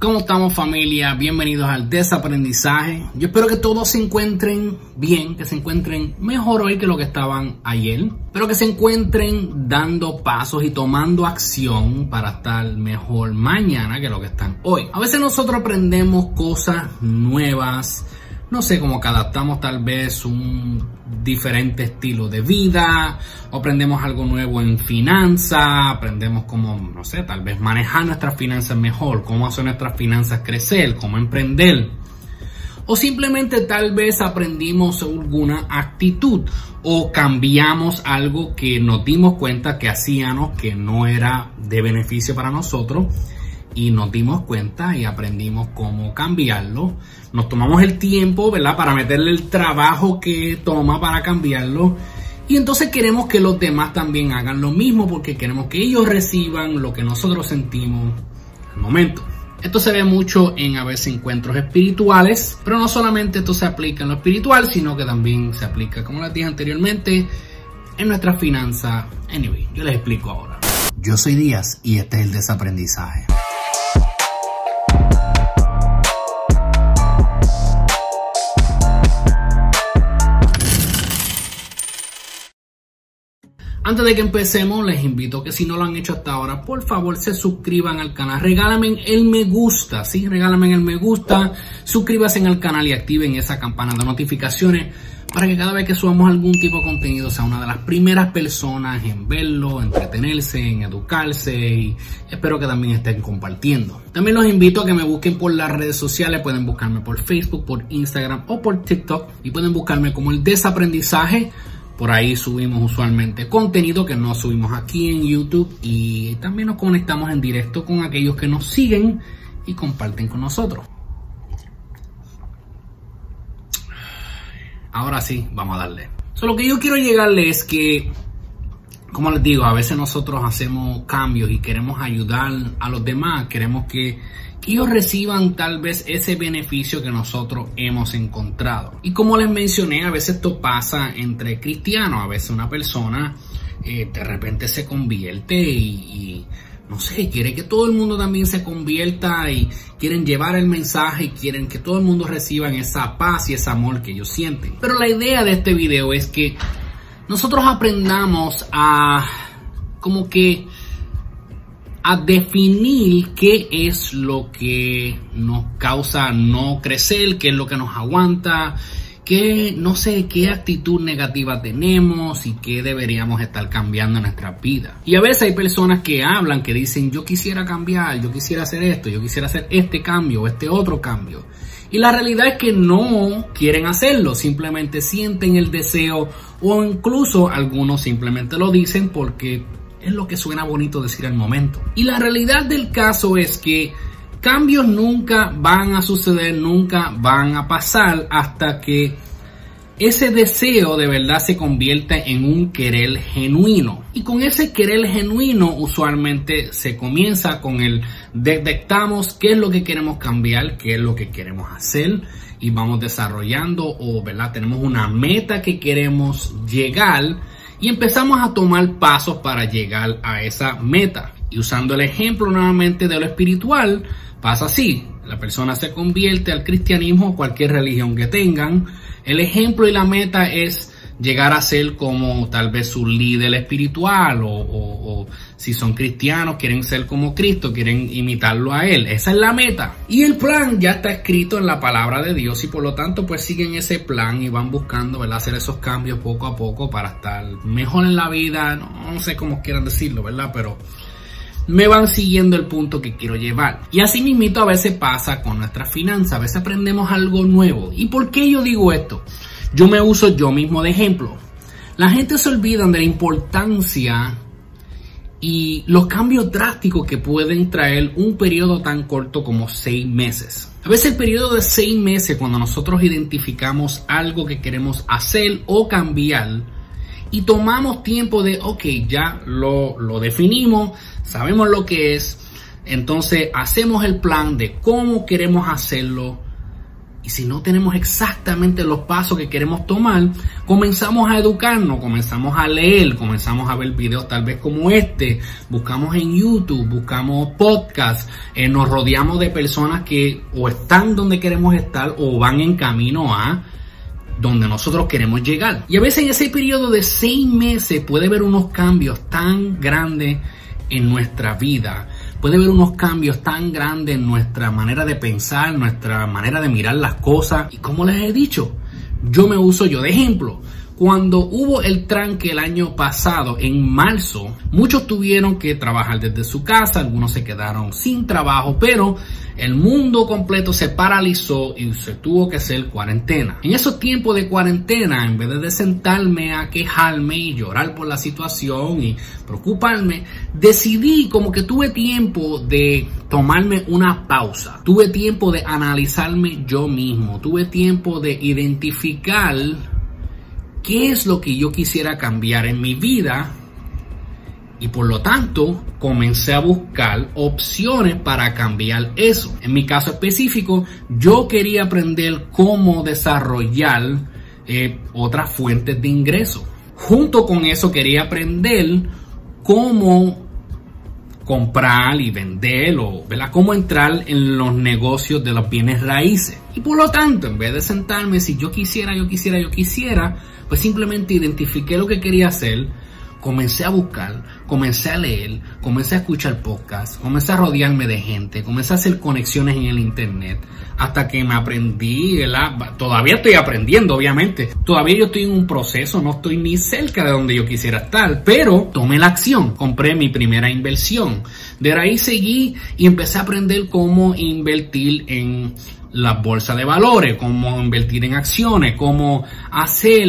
¿Cómo estamos familia? Bienvenidos al desaprendizaje. Yo espero que todos se encuentren bien, que se encuentren mejor hoy que lo que estaban ayer, pero que se encuentren dando pasos y tomando acción para estar mejor mañana que lo que están hoy. A veces nosotros aprendemos cosas nuevas, no sé, como que adaptamos tal vez un diferente estilo de vida, o aprendemos algo nuevo en finanzas, aprendemos cómo, no sé, tal vez manejar nuestras finanzas mejor, cómo hacer nuestras finanzas crecer, cómo emprender. O simplemente tal vez aprendimos alguna actitud o cambiamos algo que nos dimos cuenta que hacíamos que no era de beneficio para nosotros y nos dimos cuenta y aprendimos cómo cambiarlo. Nos tomamos el tiempo, ¿verdad? Para meterle el trabajo que toma para cambiarlo. Y entonces queremos que los demás también hagan lo mismo porque queremos que ellos reciban lo que nosotros sentimos al momento. Esto se ve mucho en a veces encuentros espirituales, pero no solamente esto se aplica en lo espiritual, sino que también se aplica, como les dije anteriormente, en nuestras finanzas. Anyway, yo les explico ahora. Yo soy Díaz y este es el desaprendizaje. Antes de que empecemos, les invito a que si no lo han hecho hasta ahora, por favor se suscriban al canal. Regálame el me gusta, ¿sí? Regálame el me gusta, suscríbanse al canal y activen esa campana de notificaciones para que cada vez que subamos algún tipo de contenido sea una de las primeras personas en verlo, entretenerse, en educarse y espero que también estén compartiendo. También los invito a que me busquen por las redes sociales, pueden buscarme por Facebook, por Instagram o por TikTok y pueden buscarme como el desaprendizaje por ahí subimos usualmente contenido que no subimos aquí en YouTube y también nos conectamos en directo con aquellos que nos siguen y comparten con nosotros. Ahora sí, vamos a darle. lo que yo quiero llegarle es que, como les digo, a veces nosotros hacemos cambios y queremos ayudar a los demás, queremos que ellos reciban tal vez ese beneficio que nosotros hemos encontrado. Y como les mencioné, a veces esto pasa entre cristianos, a veces una persona eh, de repente se convierte y, no sé, quiere que todo el mundo también se convierta y quieren llevar el mensaje y quieren que todo el mundo reciba esa paz y ese amor que ellos sienten. Pero la idea de este video es que nosotros aprendamos a como que a definir qué es lo que nos causa no crecer, qué es lo que nos aguanta, qué, no sé, qué actitud negativa tenemos y qué deberíamos estar cambiando en nuestra vida. Y a veces hay personas que hablan, que dicen, yo quisiera cambiar, yo quisiera hacer esto, yo quisiera hacer este cambio o este otro cambio. Y la realidad es que no quieren hacerlo, simplemente sienten el deseo o incluso algunos simplemente lo dicen porque es lo que suena bonito decir al momento. Y la realidad del caso es que cambios nunca van a suceder, nunca van a pasar hasta que ese deseo de verdad se convierte en un querer genuino. Y con ese querer genuino usualmente se comienza con el detectamos qué es lo que queremos cambiar, qué es lo que queremos hacer y vamos desarrollando o verdad tenemos una meta que queremos llegar y empezamos a tomar pasos para llegar a esa meta. Y usando el ejemplo nuevamente de lo espiritual, pasa así. La persona se convierte al cristianismo o cualquier religión que tengan. El ejemplo y la meta es llegar a ser como tal vez su líder espiritual o, si son cristianos quieren ser como Cristo, quieren imitarlo a Él. Esa es la meta. Y el plan ya está escrito en la palabra de Dios y por lo tanto pues siguen ese plan y van buscando ¿verdad? hacer esos cambios poco a poco para estar mejor en la vida. No, no sé cómo quieran decirlo, ¿verdad? Pero me van siguiendo el punto que quiero llevar. Y así mismito a veces pasa con nuestras finanzas, a veces aprendemos algo nuevo. ¿Y por qué yo digo esto? Yo me uso yo mismo de ejemplo. La gente se olvida de la importancia y los cambios drásticos que pueden traer un periodo tan corto como seis meses. A veces el periodo de seis meses, cuando nosotros identificamos algo que queremos hacer o cambiar y tomamos tiempo de, ok, ya lo, lo definimos, sabemos lo que es, entonces hacemos el plan de cómo queremos hacerlo Y si no tenemos exactamente los pasos que queremos tomar, comenzamos a educarnos, comenzamos a leer, comenzamos a ver videos tal vez como este, buscamos en YouTube, buscamos podcasts, eh, nos rodeamos de personas que o están donde queremos estar o van en camino a donde nosotros queremos llegar. Y a veces en ese periodo de seis meses puede haber unos cambios tan grandes en nuestra vida puede haber unos cambios tan grandes en nuestra manera de pensar, nuestra manera de mirar las cosas. Y como les he dicho, yo me uso yo de ejemplo. Cuando hubo el tranque el año pasado, en marzo, muchos tuvieron que trabajar desde su casa, algunos se quedaron sin trabajo, pero el mundo completo se paralizó y se tuvo que hacer cuarentena. En esos tiempos de cuarentena, en vez de sentarme a quejarme y llorar por la situación y preocuparme, decidí como que tuve tiempo de tomarme una pausa. Tuve tiempo de analizarme yo mismo. Tuve tiempo de identificar qué es lo que yo quisiera cambiar en mi vida y por lo tanto comencé a buscar opciones para cambiar eso. En mi caso específico, yo quería aprender cómo desarrollar eh, otras fuentes de ingreso. Junto con eso quería aprender cómo comprar y vender o cómo entrar en los negocios de los bienes raíces. Y por lo tanto, en vez de sentarme, si yo quisiera, yo quisiera, yo quisiera, pues simplemente identifiqué lo que quería hacer, comencé a buscar, comencé a leer, comencé a escuchar podcasts, comencé a rodearme de gente, comencé a hacer conexiones en el internet, hasta que me aprendí, todavía estoy aprendiendo, obviamente, todavía yo estoy en un proceso, no estoy ni cerca de donde yo quisiera estar, pero tomé la acción, compré mi primera inversión, de ahí seguí y empecé a aprender cómo invertir en la bolsa de valores, cómo invertir en acciones, cómo hacer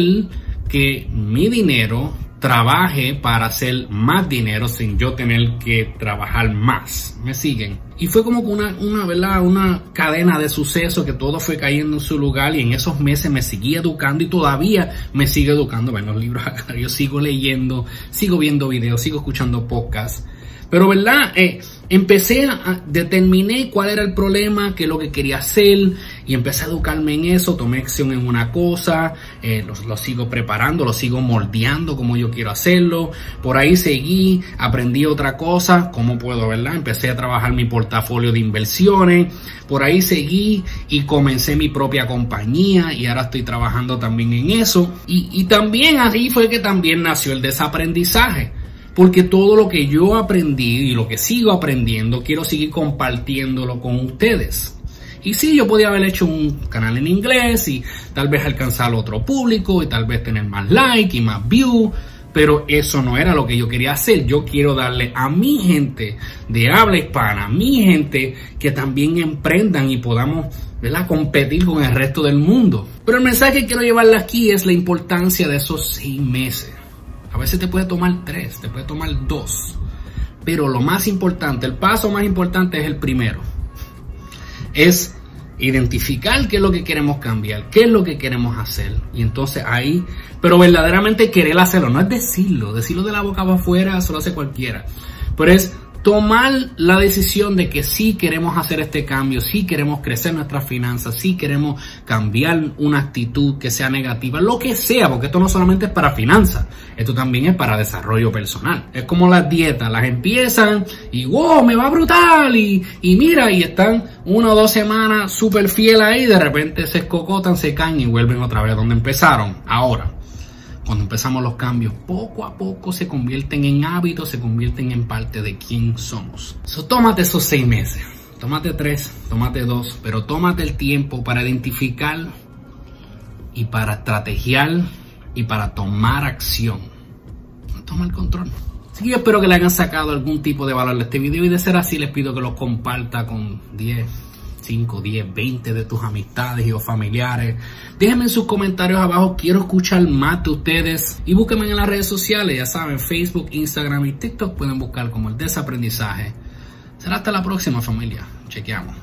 que mi dinero trabaje para hacer más dinero sin yo tener que trabajar más. ¿Me siguen? Y fue como una, una, ¿verdad? una cadena de sucesos que todo fue cayendo en su lugar y en esos meses me seguí educando y todavía me sigue educando. Bueno, los libros acá, yo sigo leyendo, sigo viendo videos, sigo escuchando podcasts. Pero, ¿verdad? Eh, empecé a, determiné cuál era el problema, qué es lo que quería hacer y empecé a educarme en eso, tomé acción en una cosa, eh, lo, sigo preparando, lo sigo moldeando como yo quiero hacerlo. Por ahí seguí, aprendí otra cosa, cómo puedo, ¿verdad? Empecé a trabajar mi portafolio de inversiones, por ahí seguí y comencé mi propia compañía y ahora estoy trabajando también en eso. Y, y también ahí fue que también nació el desaprendizaje porque todo lo que yo aprendí y lo que sigo aprendiendo, quiero seguir compartiéndolo con ustedes. Y sí, yo podía haber hecho un canal en inglés y tal vez alcanzar otro público y tal vez tener más like y más view, pero eso no era lo que yo quería hacer. Yo quiero darle a mi gente de habla hispana, a mi gente que también emprendan y podamos ¿verdad? competir con el resto del mundo. Pero el mensaje que quiero llevarle aquí es la importancia de esos seis meses. A veces te puede tomar tres, te puede tomar dos. Pero lo más importante, el paso más importante es el primero. Es identificar qué es lo que queremos cambiar, qué es lo que queremos hacer. Y entonces ahí, pero verdaderamente querer hacerlo, no es decirlo, decirlo de la boca para afuera, eso lo hace cualquiera. Pero es tomar la decisión de que sí queremos hacer este cambio, sí queremos crecer nuestras finanzas, sí queremos cambiar una actitud que sea negativa, lo que sea, porque esto no solamente es para finanzas, esto también es para desarrollo personal. Es como las dietas, las empiezan y wow, me va brutal y, y mira, y están una o dos semanas súper fiel ahí, de repente se escocotan, se caen y vuelven otra vez donde empezaron. Ahora, cuando empezamos los cambios, poco a poco se convierten en hábitos, se convierten en parte de quién somos. So, tómate esos seis meses, tómate tres, tómate dos, pero tómate el tiempo para identificar y para estrategiar y para tomar acción. Toma el control. Así que yo espero que le hayan sacado algún tipo de valor a este video y de ser así les pido que lo comparta con 10, 5, 10, 20 de tus amistades y o familiares. Déjenme en sus comentarios abajo, quiero escuchar más de ustedes y búsquenme en las redes sociales, ya saben, Facebook, Instagram y TikTok pueden buscar como el desaprendizaje. Será hasta la próxima familia, chequeamos.